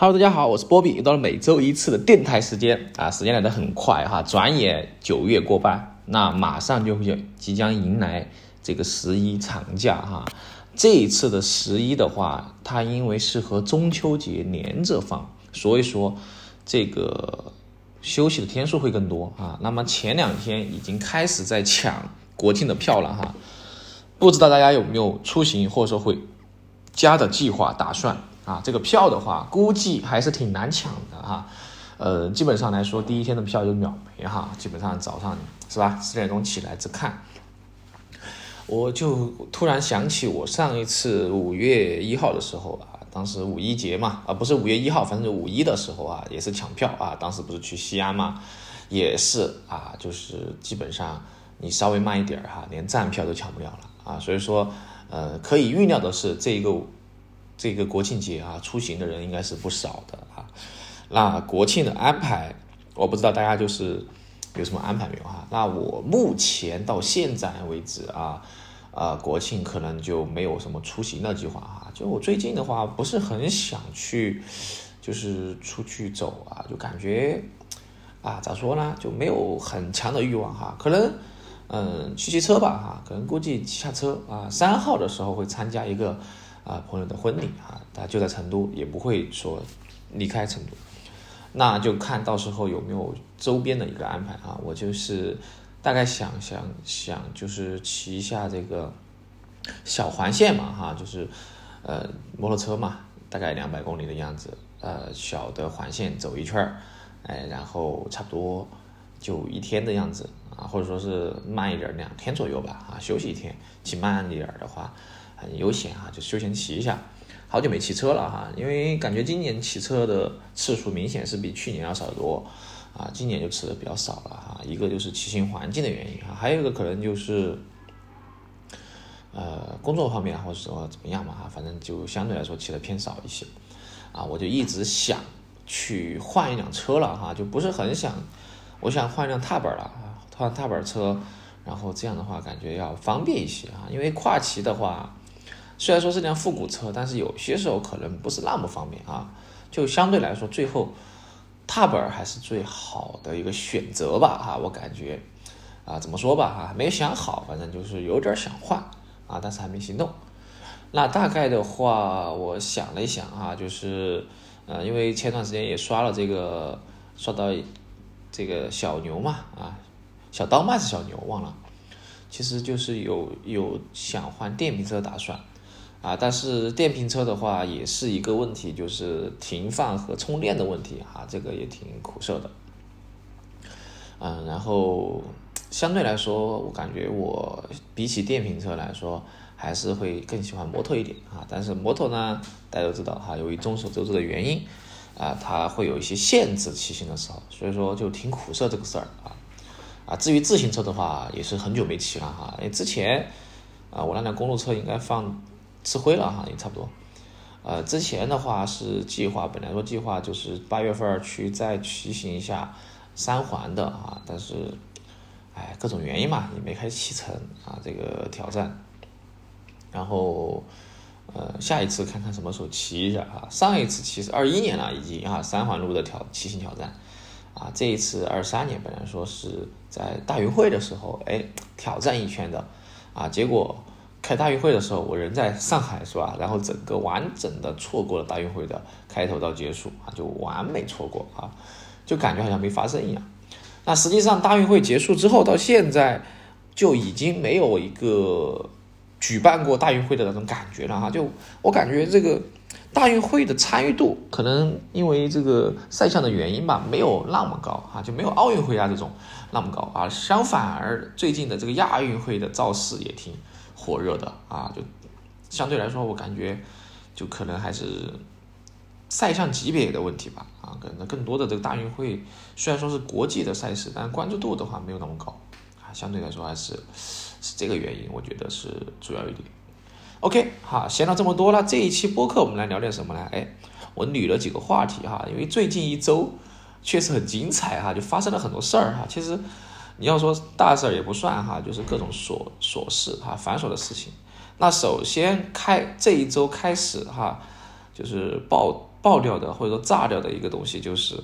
Hello，大家好，我是波比，又到了每周一次的电台时间啊，时间来得很快哈，转眼九月过半，那马上就会即将迎来这个十一长假哈。这一次的十一的话，它因为是和中秋节连着放，所以说这个休息的天数会更多啊。那么前两天已经开始在抢国庆的票了哈，不知道大家有没有出行或者说会家的计划打算？啊，这个票的话，估计还是挺难抢的哈。呃，基本上来说，第一天的票就秒没哈。基本上早上是吧，十点钟起来只看，我就突然想起我上一次五月一号的时候啊，当时五一节嘛，啊不是五月一号，反正五一的时候啊，也是抢票啊。当时不是去西安嘛，也是啊，就是基本上你稍微慢一点哈，连站票都抢不了了啊。所以说，呃，可以预料的是这一个。这个国庆节啊，出行的人应该是不少的啊。那国庆的安排，我不知道大家就是有什么安排没有哈？那我目前到现在为止啊，呃，国庆可能就没有什么出行的计划哈。就我最近的话，不是很想去，就是出去走啊，就感觉啊，咋说呢，就没有很强的欲望哈。可能嗯，骑骑车吧哈，可能估计骑下车啊，三号的时候会参加一个。啊，朋友的婚礼啊，他就在成都，也不会说离开成都，那就看到时候有没有周边的一个安排啊。我就是大概想想想，就是骑一下这个小环线嘛，哈，就是呃摩托车嘛，大概两百公里的样子，呃小的环线走一圈儿，哎，然后差不多就一天的样子啊，或者说是慢一点两天左右吧，啊，休息一天，骑慢一点的话。很悠闲啊，就休闲骑一下。好久没骑车了哈，因为感觉今年骑车的次数明显是比去年要少得多啊。今年就骑的比较少了哈，一个就是骑行环境的原因哈，还有一个可能就是呃工作方面或者说怎么样嘛哈，反正就相对来说骑的偏少一些啊。我就一直想去换一辆车了哈，就不是很想，我想换一辆踏板了，换踏板车，然后这样的话感觉要方便一些啊，因为跨骑的话。虽然说是辆复古车，但是有些时候可能不是那么方便啊。就相对来说，最后踏板还是最好的一个选择吧哈。我感觉啊，怎么说吧哈，没想好，反正就是有点想换啊，但是还没行动。那大概的话，我想了一想啊，就是呃，因为前段时间也刷了这个，刷到这个小牛嘛啊，小刀嘛是小牛忘了，其实就是有有想换电瓶车打算。啊，但是电瓶车的话也是一个问题，就是停放和充电的问题哈，这个也挺苦涩的。嗯，然后相对来说，我感觉我比起电瓶车来说，还是会更喜欢摩托一点啊。但是摩托呢，大家都知道哈，由于众所周知的原因啊，它会有一些限制骑行的时候，所以说就挺苦涩这个事儿啊。啊，至于自行车的话，也是很久没骑了哈，因为之前啊，我那辆公路车应该放。吃灰了哈，也差不多。呃，之前的话是计划，本来说计划就是八月份去再骑行一下三环的啊，但是，哎，各种原因嘛，也没开启程啊，这个挑战。然后，呃，下一次看看什么时候骑一下啊。上一次其实二一年了已经啊，三环路的挑骑行挑战啊，这一次二三年本来说是在大运会的时候，哎，挑战一圈的啊，结果。开大运会的时候，我人在上海，是吧？然后整个完整的错过了大运会的开头到结束啊，就完美错过啊，就感觉好像没发生一样。那实际上大运会结束之后到现在，就已经没有一个举办过大运会的那种感觉了哈。就我感觉这个大运会的参与度，可能因为这个赛项的原因吧，没有那么高啊，就没有奥运会啊这种那么高啊。相反而最近的这个亚运会的造势也挺。火热的啊，就相对来说，我感觉就可能还是赛项级别的问题吧啊，可能更多的这个大运会虽然说是国际的赛事，但关注度的话没有那么高啊，相对来说还是是这个原因，我觉得是主要一点。OK，好，闲聊这么多了，这一期播客我们来聊点什么呢？哎，我捋了几个话题哈，因为最近一周确实很精彩哈，就发生了很多事儿哈，其实。你要说大事儿也不算哈，就是各种琐琐事哈，繁琐的事情。那首先开这一周开始哈，就是爆爆掉的或者说炸掉的一个东西就是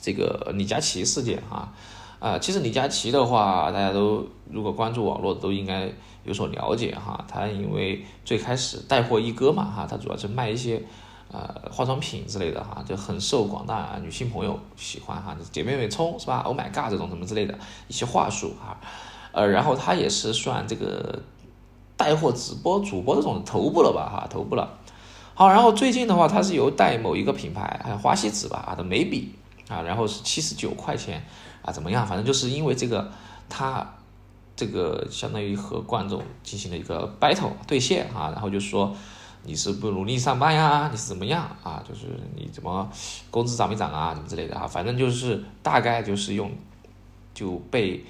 这个李佳琦事件哈。啊，其实李佳琦的话，大家都如果关注网络都应该有所了解哈。他因为最开始带货一哥嘛哈，他主要是卖一些呃化妆品之类的哈，就很受广大女性朋友喜欢哈，姐妹们冲是吧？Oh my god 这种什么之类的一些话术哈。呃，然后他也是算这个带货直播主播这种头部了吧哈，头部了。好，然后最近的话，他是有带某一个品牌，还有花西子吧啊的眉笔啊，然后是七十九块钱。啊，怎么样？反正就是因为这个，他这个相当于和观众进行了一个 battle 对线啊，然后就说你是不努力上班呀，你是怎么样啊？就是你怎么工资涨没涨啊，什么之类的啊？反正就是大概就是用就被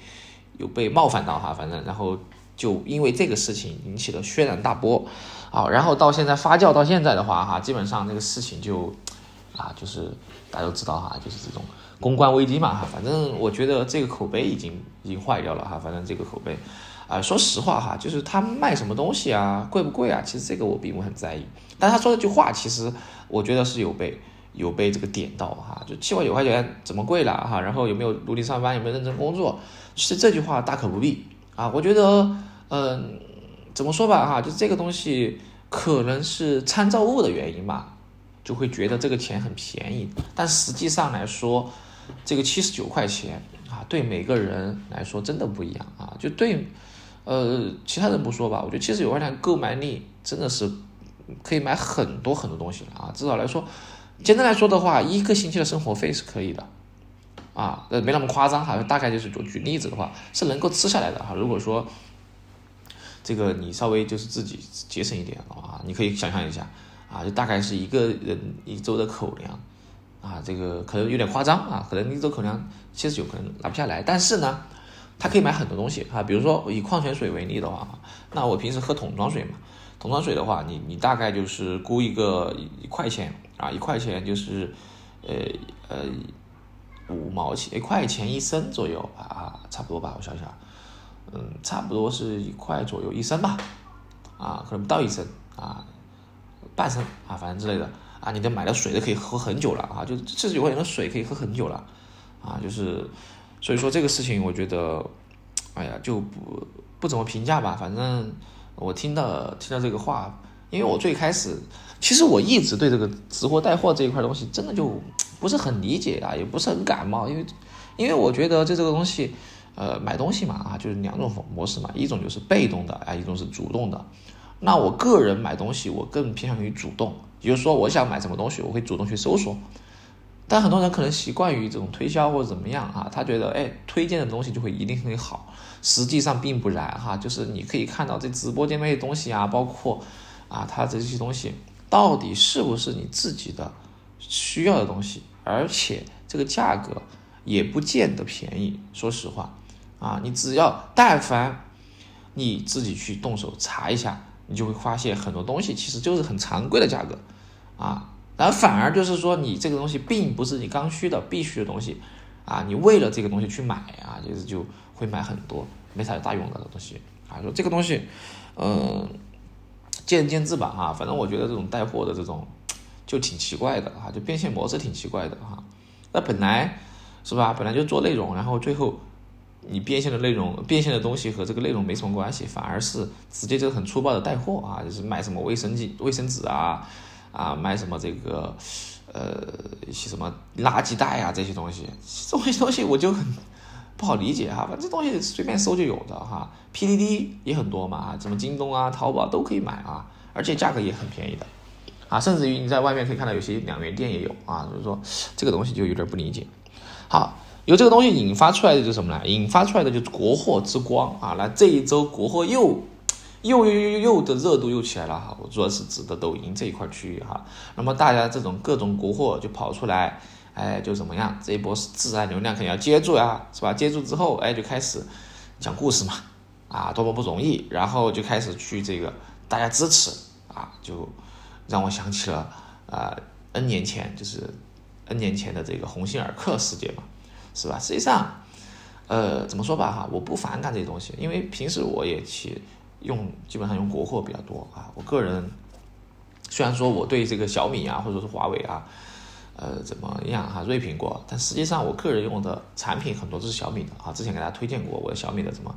有被冒犯到哈，反正然后就因为这个事情引起了轩然大波，好，然后到现在发酵到现在的话哈，基本上这个事情就啊，就是大家都知道哈，就是这种。公关危机嘛哈，反正我觉得这个口碑已经已经坏掉了哈，反正这个口碑，啊，说实话哈，就是他卖什么东西啊，贵不贵啊？其实这个我并不很在意，但他说这句话，其实我觉得是有被有被这个点到哈，就七块九块钱怎么贵了哈？然后有没有努力上班，有没有认真工作？其实这句话大可不必啊，我觉得，嗯，怎么说吧哈，就这个东西可能是参照物的原因吧，就会觉得这个钱很便宜，但实际上来说。这个七十九块钱啊，对每个人来说真的不一样啊。就对，呃，其他人不说吧，我觉得七十九块钱购买力真的是可以买很多很多东西了啊。至少来说，简单来说的话，一个星期的生活费是可以的啊，呃，没那么夸张哈。大概就是举举例子的话，是能够吃下来的哈。如果说这个你稍微就是自己节省一点的话，你可以想象一下啊，就大概是一个人一周的口粮。啊，这个可能有点夸张啊，可能一周口粮七十九可能拿不下来，但是呢，它可以买很多东西啊，比如说以矿泉水为例的话，那我平时喝桶装水嘛，桶装水的话，你你大概就是估一个一块钱啊，一块钱就是呃呃五毛钱，一块钱一升左右啊，差不多吧，我想想，嗯，差不多是一块左右一升吧，啊，可能不到一升啊，半升啊，反正之类的。啊，你的买的水都可以喝很久了啊，就四十九块钱的水可以喝很久了，啊，就是，所以说这个事情我觉得，哎呀，就不不怎么评价吧。反正我听到听到这个话，因为我最开始，其实我一直对这个直播带货这一块东西真的就不是很理解啊，也不是很感冒，因为因为我觉得这这个东西，呃，买东西嘛啊，就是两种模式嘛，一种就是被动的啊，一种是主动的。那我个人买东西，我更偏向于主动。比如说，我想买什么东西，我会主动去搜索。但很多人可能习惯于这种推销或者怎么样啊，他觉得哎，推荐的东西就会一定很好，实际上并不然哈。就是你可以看到这直播间那些东西啊，包括啊，它这些东西到底是不是你自己的需要的东西，而且这个价格也不见得便宜。说实话啊，你只要但凡你自己去动手查一下。你就会发现很多东西其实就是很常规的价格，啊，然后反而就是说你这个东西并不是你刚需的必须的东西，啊，你为了这个东西去买啊，就是就会买很多没啥大用的东西，啊，说这个东西，嗯，见仁见智吧，哈，反正我觉得这种带货的这种就挺奇怪的，哈，就变现模式挺奇怪的，哈，那本来是吧，本来就做内容，然后最后。你变现的内容，变现的东西和这个内容没什么关系，反而是直接就是很粗暴的带货啊，就是卖什么卫生巾、卫生纸啊，啊，卖什么这个，呃，一些什么垃圾袋啊这些东西，这些东西我就很不好理解哈，反正东西随便搜就有的哈，PDD 也很多嘛，什么京东啊、淘宝都可以买啊，而且价格也很便宜的，啊，甚至于你在外面可以看到有些两元店也有啊，所以说这个东西就有点不理解，好。由这个东西引发出来的就是什么呢？引发出来的就是国货之光啊！那这一周国货又又又又又的热度又起来了哈！我主要是指的抖音这一块区域哈。那么大家这种各种国货就跑出来，哎，就怎么样？这一波自然流量肯定要接住呀，是吧？接住之后，哎，就开始讲故事嘛，啊，多么不容易！然后就开始去这个大家支持啊，就让我想起了啊，N 年前就是 N 年前的这个鸿星尔克事件嘛。是吧？实际上，呃，怎么说吧哈，我不反感这些东西，因为平时我也去用，基本上用国货比较多啊。我个人虽然说我对这个小米啊，或者是华为啊，呃，怎么样哈，锐评过，但实际上我个人用的产品很多都是小米的啊。之前给大家推荐过我的小米的什么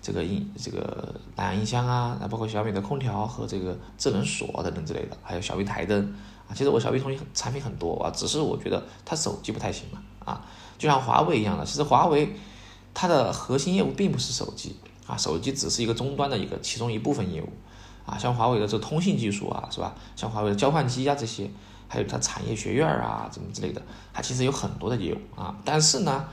这个音这个蓝牙音箱啊，包括小米的空调和这个智能锁等等之类的，还有小米台灯啊。其实我小米东西产品很多啊，只是我觉得它手机不太行嘛啊，就像华为一样的，其实华为它的核心业务并不是手机啊，手机只是一个终端的一个其中一部分业务。啊，像华为的这通信技术啊，是吧？像华为的交换机啊这些，还有它产业学院啊，怎么之类的，它其实有很多的业务啊。但是呢，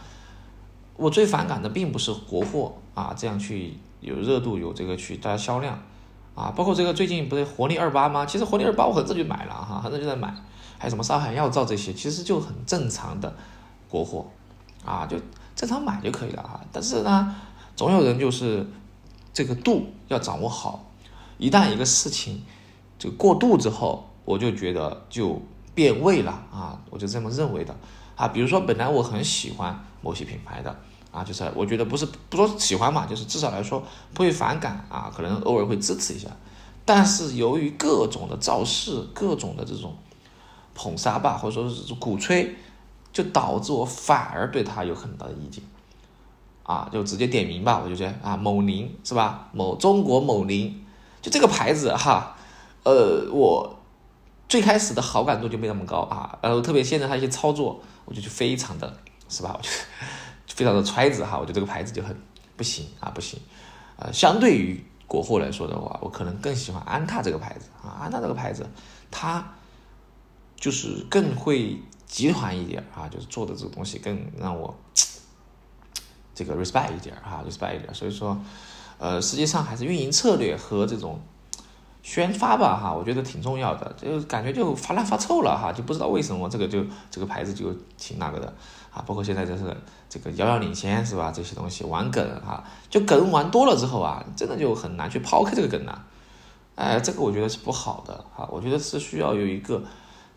我最反感的并不是国货啊，这样去有热度，有这个去大家销量啊。包括这个最近不是活力二八吗？其实活力二八我很早就买了哈，很早就在买。还有什么上海药皂这些，其实就很正常的国货啊，就正常买就可以了啊。但是呢，总有人就是这个度要掌握好。一旦一个事情就过度之后，我就觉得就变味了啊，我就这么认为的啊。比如说，本来我很喜欢某些品牌的啊，就是我觉得不是不说喜欢嘛，就是至少来说不会反感啊，可能偶尔会支持一下。但是由于各种的造势、各种的这种捧杀吧，或者说是鼓吹，就导致我反而对他有很大的意见啊，就直接点名吧，我就觉得啊，某宁是吧？某中国某宁。就这个牌子哈，呃，我最开始的好感度就没那么高啊，然后特别现在它一些操作，我就非常的，是吧？我就非常的揣子哈，我觉得这个牌子就很不行啊，不行。呃，相对于国货来说的话，我可能更喜欢安踏这个牌子啊，安踏这个牌子，它就是更会集团一点啊，就是做的这个东西更让我这个 respect 一点啊，respect 一点，所以说。呃，实际上还是运营策略和这种宣发吧，哈，我觉得挺重要的。就感觉就发烂发臭了，哈，就不知道为什么这个就这个牌子就挺那个的，啊，包括现在就是这个遥遥领先是吧？这些东西玩梗哈，就梗玩多了之后啊，真的就很难去抛开这个梗了。哎，这个我觉得是不好的啊，我觉得是需要有一个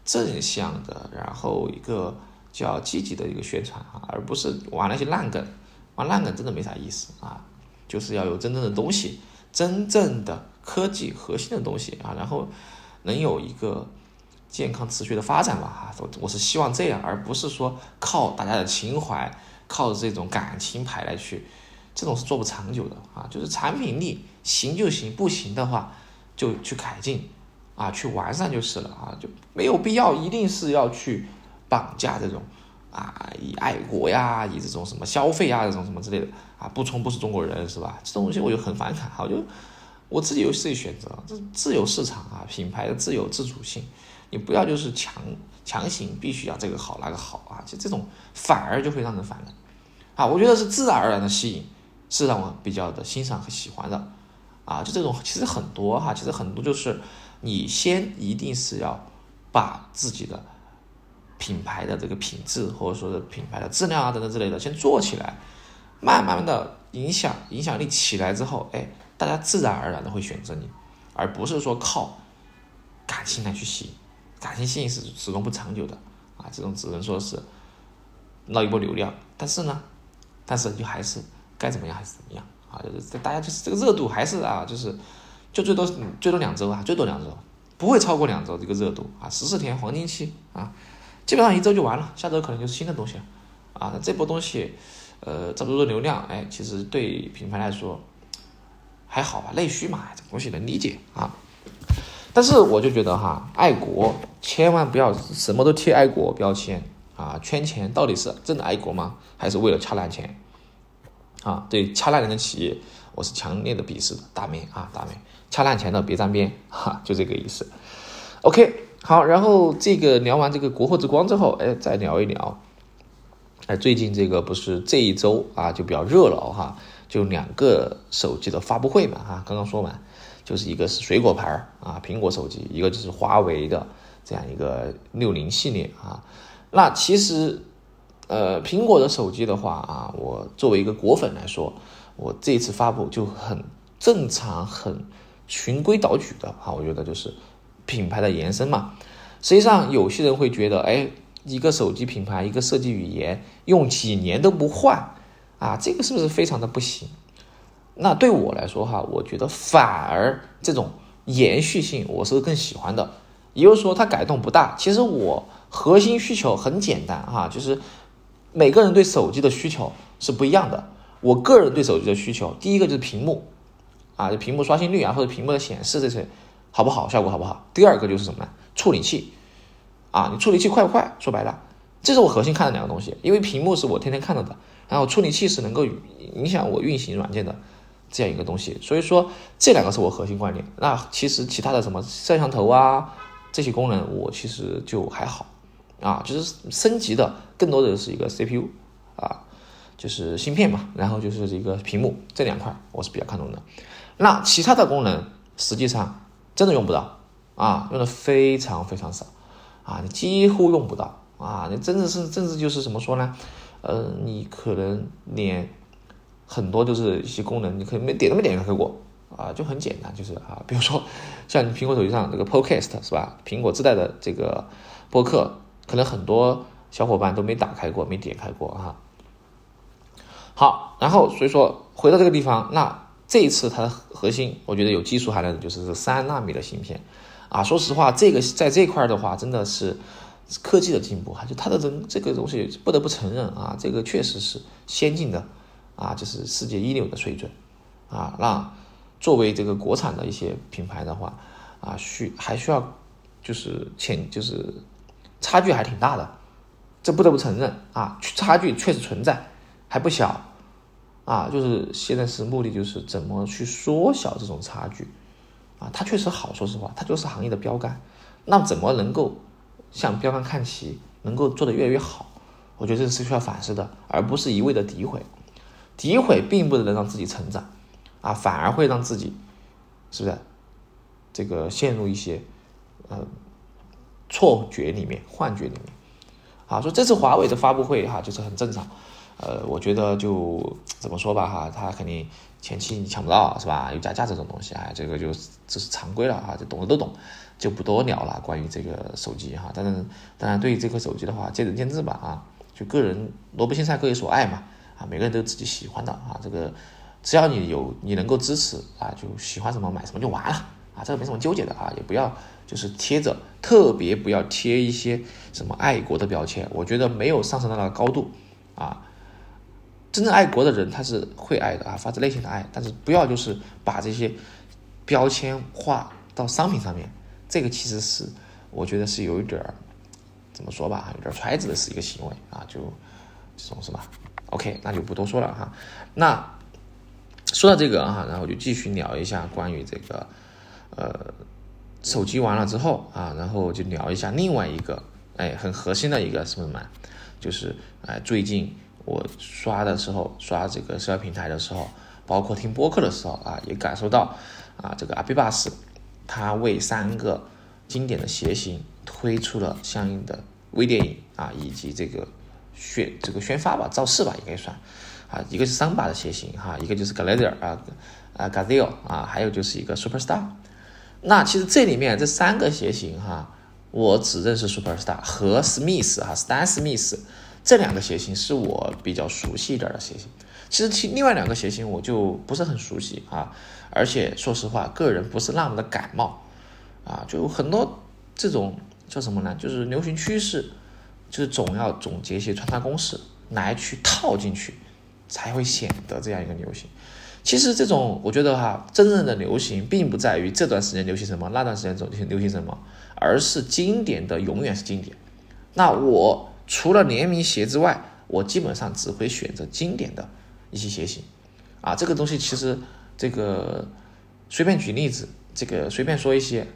正向的，然后一个叫积极的一个宣传啊，而不是玩那些烂梗，玩烂梗真的没啥意思啊。就是要有真正的东西，真正的科技核心的东西啊，然后能有一个健康持续的发展吧哈，我我是希望这样，而不是说靠大家的情怀，靠这种感情牌来去，这种是做不长久的啊。就是产品力行就行，不行的话就去改进啊，去完善就是了啊，就没有必要一定是要去绑架这种。啊，以爱国呀，以这种什么消费啊，这种什么之类的啊，不冲不是中国人是吧？这东西我就很反感，我就我自己有自己选择，这自由市场啊，品牌的自由自主性，你不要就是强强行必须要这个好那个好啊，就这种反而就会让人反感啊。我觉得是自然而然的吸引，是让我比较的欣赏和喜欢的啊。就这种其实很多哈，其实很多就是你先一定是要把自己的。品牌的这个品质，或者说是品牌的质量啊等等之类的，先做起来，慢慢的影响影响力起来之后，哎，大家自然而然的会选择你，而不是说靠感情来去吸引，感情吸引是始终不长久的啊，这种只能说是捞一波流量，但是呢，但是就还是该怎么样还是怎么样啊，就是大家就是这个热度还是啊，就是就最多最多两周啊，最多两周，不会超过两周这个热度啊，十四天黄金期啊。基本上一周就完了，下周可能就是新的东西了，啊，那这波东西，呃，这么多流量，哎，其实对品牌来说还好吧，内需嘛，这东西能理解啊。但是我就觉得哈，爱国千万不要什么都贴爱国标签啊，圈钱到底是真的爱国吗？还是为了掐烂钱？啊，对掐烂人的企业，我是强烈的鄙视的，大妹啊，大妹，掐烂钱的别沾边，哈，就这个意思。OK。好，然后这个聊完这个国货之光之后，哎，再聊一聊，哎，最近这个不是这一周啊，就比较热闹哈，就两个手机的发布会嘛，哈，刚刚说完，就是一个是水果牌啊，苹果手机，一个就是华为的这样一个六零系列啊。那其实，呃，苹果的手机的话啊，我作为一个果粉来说，我这一次发布就很正常，很循规蹈矩的哈，我觉得就是。品牌的延伸嘛，实际上有些人会觉得，哎，一个手机品牌，一个设计语言用几年都不换，啊，这个是不是非常的不行？那对我来说哈，我觉得反而这种延续性我是更喜欢的也就是说它改动不大。其实我核心需求很简单哈，就是每个人对手机的需求是不一样的。我个人对手机的需求，第一个就是屏幕啊，就屏幕刷新率啊，或者屏幕的显示这些好不好，效果好不好。第二个就是什么呢？处理器啊，你处理器快不快？说白了，这是我核心看的两个东西。因为屏幕是我天天看到的，然后处理器是能够影响我运行软件的这样一个东西。所以说这两个是我核心观点。那其实其他的什么摄像头啊这些功能，我其实就还好啊，就是升级的更多的是一个 CPU 啊。就是芯片嘛，然后就是一个屏幕这两块，我是比较看重的。那其他的功能实际上真的用不到啊，用的非常非常少啊，你几乎用不到啊，你真的是甚至就是怎么说呢？呃，你可能连很多就是一些功能，你可能没点都没点开过啊，就很简单，就是啊，比如说像你苹果手机上这个 Podcast 是吧？苹果自带的这个播客，可能很多小伙伴都没打开过，没点开过哈。好，然后所以说回到这个地方，那这一次它的核心，我觉得有技术含量的就是三纳米的芯片，啊，说实话，这个在这块的话，真的是科技的进步哈，就它的这这个东西不得不承认啊，这个确实是先进的，啊，就是世界一流的水准，啊，那作为这个国产的一些品牌的话，啊，需还需要就是前就是差距还挺大的，这不得不承认啊，差距确实存在，还不小。啊，就是现在是目的，就是怎么去缩小这种差距，啊，它确实好，说实话，它就是行业的标杆。那怎么能够向标杆看齐，能够做得越来越好？我觉得这是需要反思的，而不是一味的诋毁。诋毁并不能让自己成长，啊，反而会让自己，是不是？这个陷入一些呃错觉里面、幻觉里面。啊，说这次华为的发布会哈，就是很正常。呃，我觉得就怎么说吧哈，他肯定前期你抢不到是吧？有加价这种东西啊，这个就这是常规了哈，这懂的都懂，就不多聊了。关于这个手机哈，当然当然对于这个手机的话，见仁见智吧啊，就个人萝卜青菜各有所爱嘛啊，每个人都有自己喜欢的啊，这个只要你有你能够支持啊，就喜欢什么买什么就完了啊，这个没什么纠结的啊，也不要就是贴着特别不要贴一些什么爱国的标签，我觉得没有上升到那个高度啊。真正爱国的人，他是会爱的啊，发自内心的爱。但是不要就是把这些标签化到商品上面，这个其实是我觉得是有一点儿怎么说吧，有点揣子的是一个行为啊，就这种是吧？OK，那就不多说了哈。那说到这个啊，然后就继续聊一下关于这个呃手机完了之后啊，然后就聊一下另外一个哎很核心的一个什么嘛，就是哎最近。我刷的时候，刷这个社交平台的时候，包括听播客的时候啊，也感受到啊，这个阿比巴斯，他为三个经典的鞋型推出了相应的微电影啊，以及这个宣这个宣发吧，造势吧，应该算啊，一个是桑巴的鞋型哈，一个就是 Glacier 啊啊 Gazelle 啊，还有就是一个 Superstar。那其实这里面这三个鞋型哈，我只认识 Superstar 和 Smith 哈，Stan Smith。这两个鞋型是我比较熟悉一点的鞋型，其实其另外两个鞋型我就不是很熟悉啊，而且说实话，个人不是那么的感冒啊，就很多这种叫什么呢？就是流行趋势，就是总要总结一些穿搭公式来去套进去，才会显得这样一个流行。其实这种我觉得哈，真正的流行并不在于这段时间流行什么，那段时间总流行什么，而是经典的永远是经典。那我。除了联名鞋之外，我基本上只会选择经典的一些鞋型，啊，这个东西其实这个随便举例子，这个随便说一些，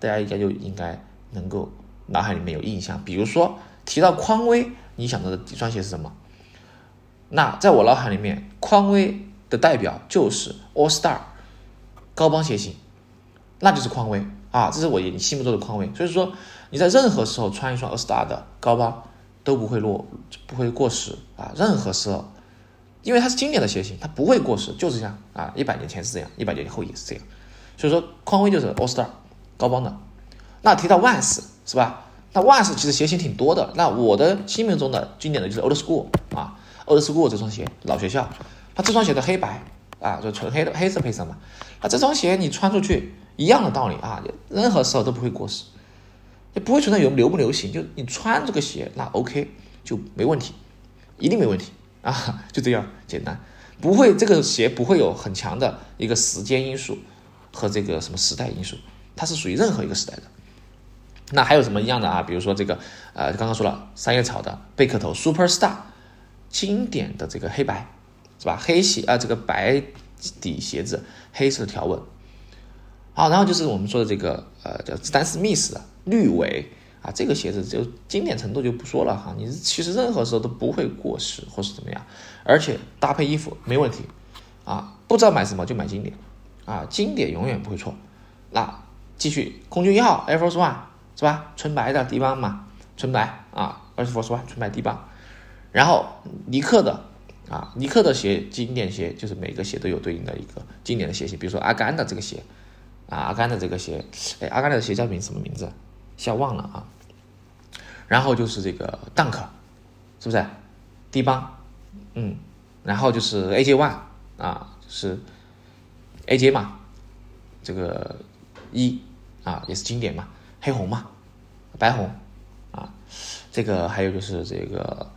大家应该就应该能够脑海里面有印象。比如说提到匡威，你想到的一双鞋是什么？那在我脑海里面，匡威的代表就是 All Star 高帮鞋型，那就是匡威啊，这是我心目中的匡威。所以说。你在任何时候穿一双 A Star 的高帮都不会落，不会过时啊！任何时候，因为它是经典的鞋型，它不会过时，就是这样啊！一百年前是这样，一百年后也是这样。所以说，匡威就是 A Star 高帮的。那提到 Vans 是吧？那 Vans 其实鞋型挺多的。那我的心目中的经典的就是 Old School 啊，Old School 这双鞋老学校，它这双鞋的黑白啊，就纯黑的黑色配色嘛。那这双鞋你穿出去一样的道理啊，任何时候都不会过时。也不会存在有流不流行，就你穿这个鞋那 OK 就没问题，一定没问题啊，就这样简单，不会这个鞋不会有很强的一个时间因素和这个什么时代因素，它是属于任何一个时代的。那还有什么一样的啊？比如说这个呃，刚刚说了三叶草的贝壳头 Superstar，经典的这个黑白是吧？黑鞋啊，这个白底鞋子，黑色的条纹。好，然后就是我们说的这个呃叫丹斯密斯的绿尾啊，这个鞋子就经典程度就不说了哈，你其实任何时候都不会过时或是怎么样，而且搭配衣服没问题啊，不知道买什么就买经典啊，经典永远不会错。那继续空军一号 Air Force One 是吧？纯白的低帮嘛，纯白啊，Air Force One 纯白低帮，然后尼克的啊，尼克的鞋经典鞋就是每个鞋都有对应的一个经典的鞋型，比如说阿甘的这个鞋。啊，阿甘的这个鞋，哎，阿甘的鞋叫名什么名字？一下忘了啊。然后就是这个 Dunk，是不是？低帮，嗯，然后就是 AJ One 啊，是 AJ 嘛，这个一啊也是经典嘛，黑红嘛，白红啊，这个还有就是这个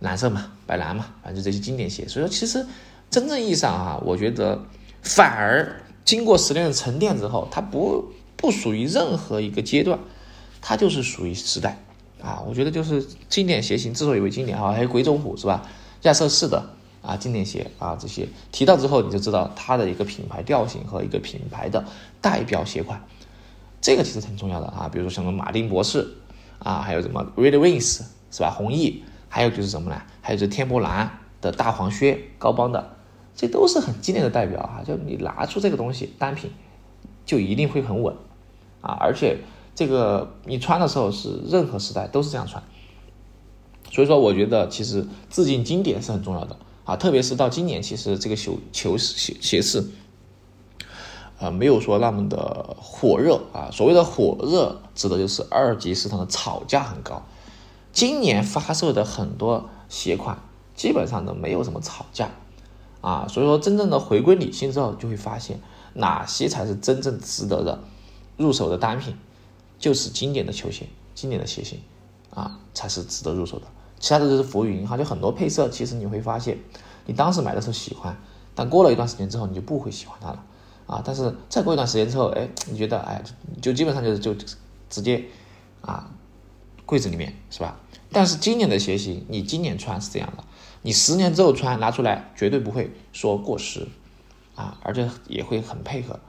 蓝色嘛，白蓝嘛，反正这些经典鞋。所以说，其实真正意义上啊，我觉得反而。经过十年的沉淀之后，它不不属于任何一个阶段，它就是属于时代啊！我觉得就是经典鞋型之所以为经典啊，还有鬼冢虎是吧？亚瑟士的啊经典鞋啊这些提到之后，你就知道它的一个品牌调性和一个品牌的代表鞋款，这个其实很重要的啊。比如说什么马丁博士啊，还有什么 Red Wings 是吧？红翼，还有就是什么呢？还有这天波蓝的大黄靴高帮的。这都是很经典的代表啊！就你拿出这个东西单品，就一定会很稳啊！而且这个你穿的时候是任何时代都是这样穿，所以说我觉得其实致敬经典是很重要的啊！特别是到今年，其实这个球球鞋鞋市，呃，没有说那么的火热啊。所谓的火热，指的就是二级市场的炒价很高。今年发售的很多鞋款，基本上都没有什么炒价。啊，所以说真正的回归理性之后，就会发现哪些才是真正值得的入手的单品，就是经典的球鞋、经典的鞋型啊，才是值得入手的。其他的都是浮云哈，就很多配色，其实你会发现，你当时买的时候喜欢，但过了一段时间之后，你就不会喜欢它了啊。但是再过一段时间之后，哎，你觉得哎，就基本上就是就直接啊，柜子里面是吧？但是今年的鞋型，你今年穿是这样的。你十年之后穿拿出来，绝对不会说过时，啊，而且也会很配合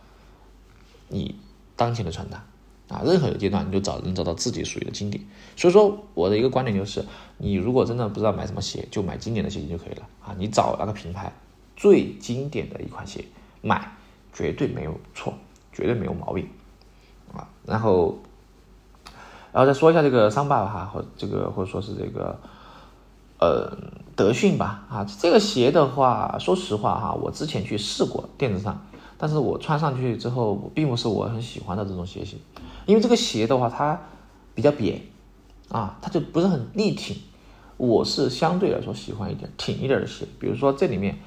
你当前的穿搭，啊，任何一个阶段你就找能找到自己属于的经典。所以说我的一个观点就是，你如果真的不知道买什么鞋，就买经典的鞋型就可以了，啊，你找那个品牌最经典的一款鞋买，绝对没有错，绝对没有毛病，啊，然后，然后再说一下这个桑巴哈，或这个或者说是这个。呃，德训吧，啊，这个鞋的话，说实话哈，我之前去试过电子上，但是我穿上去之后，并不是我很喜欢的这种鞋型，因为这个鞋的话，它比较扁，啊，它就不是很立挺，我是相对来说喜欢一点挺一点的鞋，比如说这里面，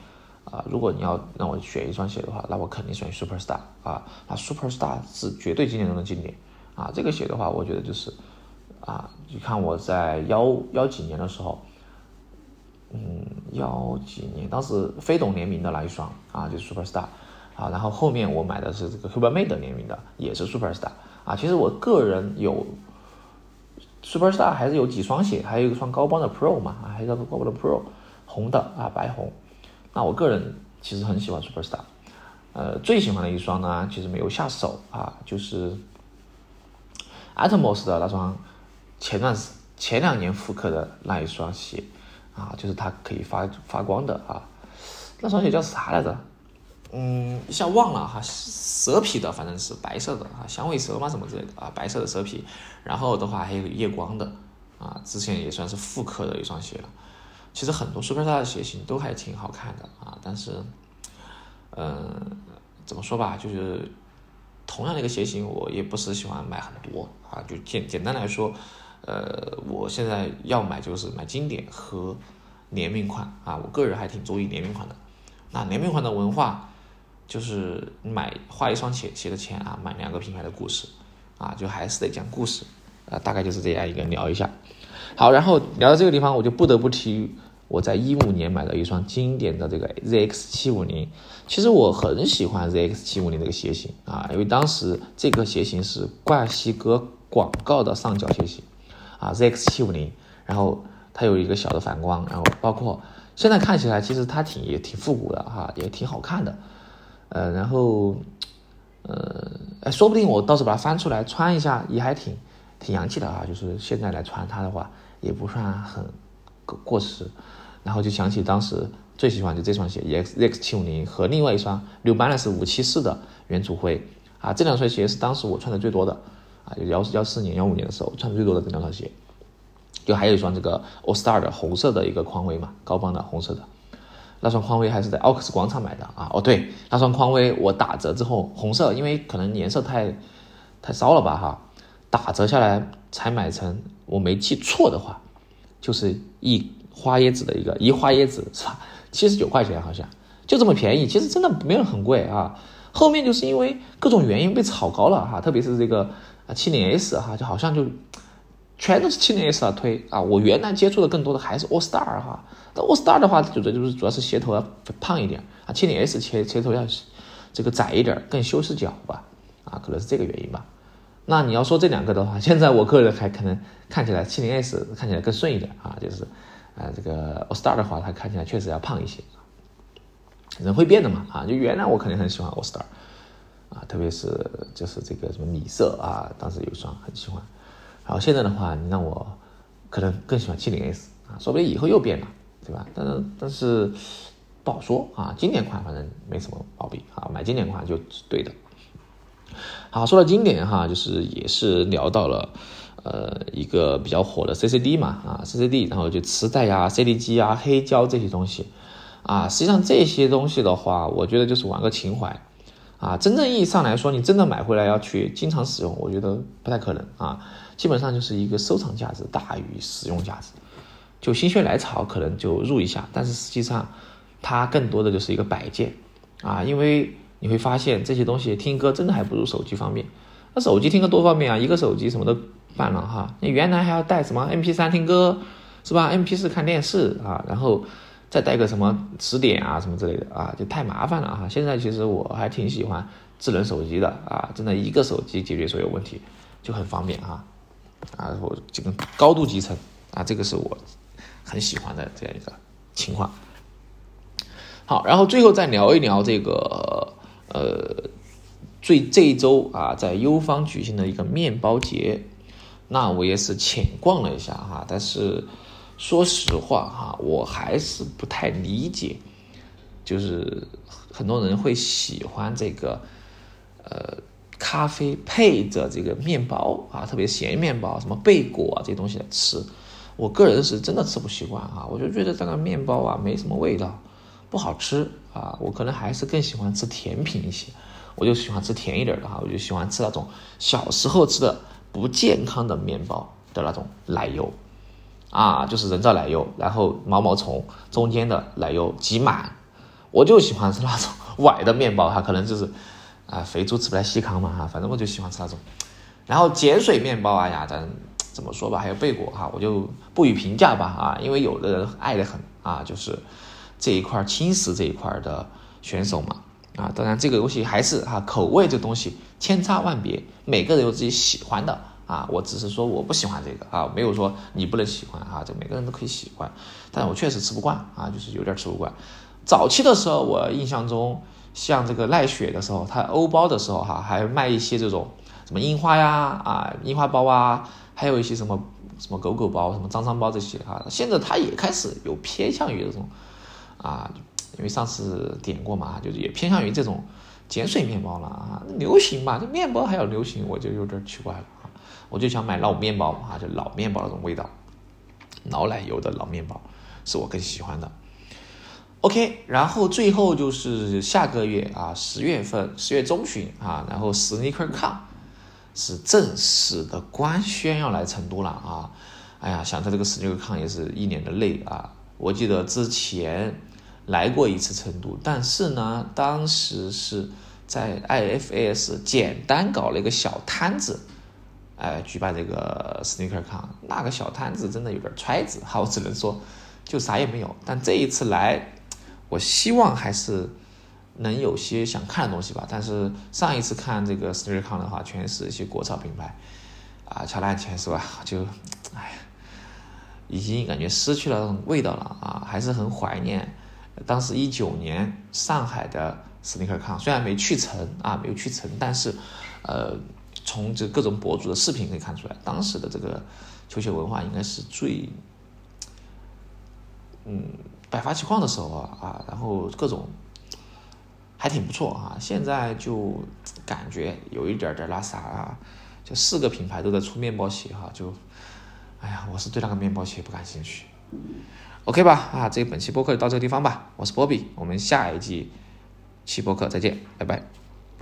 啊，如果你要让我选一双鞋的话，那我肯定选 Superstar 啊，那 Superstar 是绝对经典中的经典，啊，这个鞋的话，我觉得就是，啊，你看我在幺幺几年的时候。嗯，幺几年，当时飞董联名的那一双啊，就是 Superstar，啊，然后后面我买的是这个 Hubermade 联名的，也是 Superstar，啊，其实我个人有 Superstar 还是有几双鞋，还有一双高帮的 Pro 嘛，啊，还有一个高帮的 Pro，红的啊，白红，那我个人其实很喜欢 Superstar，呃，最喜欢的一双呢，其实没有下手啊，就是 Atmos 的那双前段时前两年复刻的那一双鞋。啊，就是它可以发发光的啊，那双鞋叫啥来着？嗯，一下忘了哈，蛇皮的，反正是白色的啊，响尾蛇嘛什么之类的啊，白色的蛇皮。然后的话还有夜光的啊，之前也算是复刻的一双鞋了。其实很多苏菲莎的鞋型都还挺好看的啊，但是，嗯，怎么说吧，就是同样的一个鞋型，我也不是喜欢买很多啊，就简简单来说。呃，我现在要买就是买经典和联名款啊，我个人还挺注意联名款的。那联名款的文化就是买花一双鞋鞋的钱啊，买两个品牌的故事啊，就还是得讲故事啊，大概就是这样一个聊一下。好，然后聊到这个地方，我就不得不提我在一五年买的一双经典的这个 ZX 七五零。其实我很喜欢 ZX 七五零这个鞋型啊，因为当时这个鞋型是冠希哥广告的上脚鞋型啊，ZX 七五零，然后它有一个小的反光，然后包括现在看起来其实它挺也挺复古的哈，也挺好看的，呃，然后呃，说不定我到时候把它翻出来穿一下，也还挺挺洋气的啊，就是现在来穿它的话，也不算很过时，然后就想起当时。最喜欢就这双鞋，EX X 七五零和另外一双 New Balance 五七四的元祖灰啊，这两双鞋是当时我穿的最多的。啊，就幺幺四年、幺五年的时候穿的最多的这两双鞋，就还有一双这个 All Star 的红色的一个匡威嘛，高帮的红色的，那双匡威还是在奥克斯广场买的啊。哦对，那双匡威我打折之后红色，因为可能颜色太太骚了吧哈，打折下来才买成，我没记错的话，就是一花椰子的一个一花椰子是吧？七十九块钱好像就这么便宜，其实真的没有很贵啊。后面就是因为各种原因被炒高了哈，特别是这个啊七零 S 哈，就好像就全都是七零 S 啊推啊。我原来接触的更多的还是 All Star 哈，但 All Star 的话，主要就是主要是鞋头要胖一点啊，七零 S 鞋鞋头要这个窄一点，更修饰脚吧啊，可能是这个原因吧。那你要说这两个的话，现在我个人还可能看起来七零 S 看起来更顺一点啊，就是。啊，这个 All Star 的话，它看起来确实要胖一些，人会变的嘛啊！就原来我肯定很喜欢 All Star，啊，特别是就是这个什么米色啊，当时有一双很喜欢。然后现在的话，你让我可能更喜欢七零 S 啊，说不定以后又变了，对吧？但是但是不好说啊。经典款反正没什么毛病啊，买经典款就是对的。好，说到经典哈，就是也是聊到了。呃，一个比较火的 CCD 嘛，啊，CCD，然后就磁带呀、CD 机啊、黑胶这些东西，啊，实际上这些东西的话，我觉得就是玩个情怀，啊，真正意义上来说，你真的买回来要去经常使用，我觉得不太可能啊，基本上就是一个收藏价值大于使用价值，就心血来潮可能就入一下，但是实际上它更多的就是一个摆件，啊，因为你会发现这些东西听歌真的还不如手机方便，那手机听歌多方便啊，一个手机什么都。办了哈，你原来还要带什么 M P 三听歌，是吧？M P 四看电视啊，然后再带个什么词典啊，什么之类的啊，就太麻烦了啊。现在其实我还挺喜欢智能手机的啊，真的一个手机解决所有问题，就很方便啊。啊，我这个高度集成啊，这个是我很喜欢的这样一个情况。好，然后最后再聊一聊这个呃，最这一周啊，在优方举行的一个面包节。那我也是浅逛了一下哈，但是说实话哈，我还是不太理解，就是很多人会喜欢这个呃咖啡配着这个面包啊，特别咸面包，什么贝果啊这些东西来吃，我个人是真的吃不习惯啊，我就觉得这个面包啊没什么味道，不好吃啊，我可能还是更喜欢吃甜品一些，我就喜欢吃甜一点的哈，我就喜欢吃那种小时候吃的。不健康的面包的那种奶油，啊，就是人造奶油，然后毛毛虫中间的奶油挤满，我就喜欢吃那种 歪的面包它，可能就是啊肥猪吃不来细糠嘛哈，反正我就喜欢吃那种。然后碱水面包啊呀，咱怎么说吧，还有贝果哈，我就不予评价吧啊，因为有的人爱的很啊，就是这一块轻食这一块的选手嘛啊，当然这个东西还是哈口味这东西。千差万别，每个人有自己喜欢的啊。我只是说我不喜欢这个啊，没有说你不能喜欢啊。这每个人都可以喜欢，但我确实吃不惯啊，就是有点吃不惯。早期的时候，我印象中像这个奈雪的时候，它欧包的时候哈，还卖一些这种什么樱花呀啊，樱花包啊，还有一些什么什么狗狗包、什么脏脏包这些啊。现在它也开始有偏向于这种啊，因为上次点过嘛，就是也偏向于这种。碱水面包了啊，流行嘛，这面包还要流行，我就有点奇怪了啊。我就想买老面包啊，就老面包那种味道，老奶油的老面包是我更喜欢的。OK，然后最后就是下个月啊，十月份十月中旬啊，然后 SneakerCon 是正式的官宣要来成都了啊。哎呀，想在这个 SneakerCon 也是一年的累啊。我记得之前。来过一次成都，但是呢，当时是在 IFS 简单搞了一个小摊子，哎，举办这个 SneakerCon，那个小摊子真的有点揣子，哈，我只能说，就啥也没有。但这一次来，我希望还是能有些想看的东西吧。但是上一次看这个 SneakerCon 的话，全是一些国潮品牌，啊，乔丹钱是吧？就，哎呀，已经感觉失去了那种味道了啊，还是很怀念当时一九年上海的 SneakerCon，虽然没去成啊，没有去成，但是，呃。从这各种博主的视频可以看出来，当时的这个球鞋文化应该是最，嗯，百花齐放的时候啊啊，然后各种还挺不错啊。现在就感觉有一点点那啥啊，就四个品牌都在出面包鞋哈，就，哎呀，我是对那个面包鞋不感兴趣。OK 吧啊，这个本期播客就到这个地方吧，我是波比，我们下一季期播客再见，拜拜。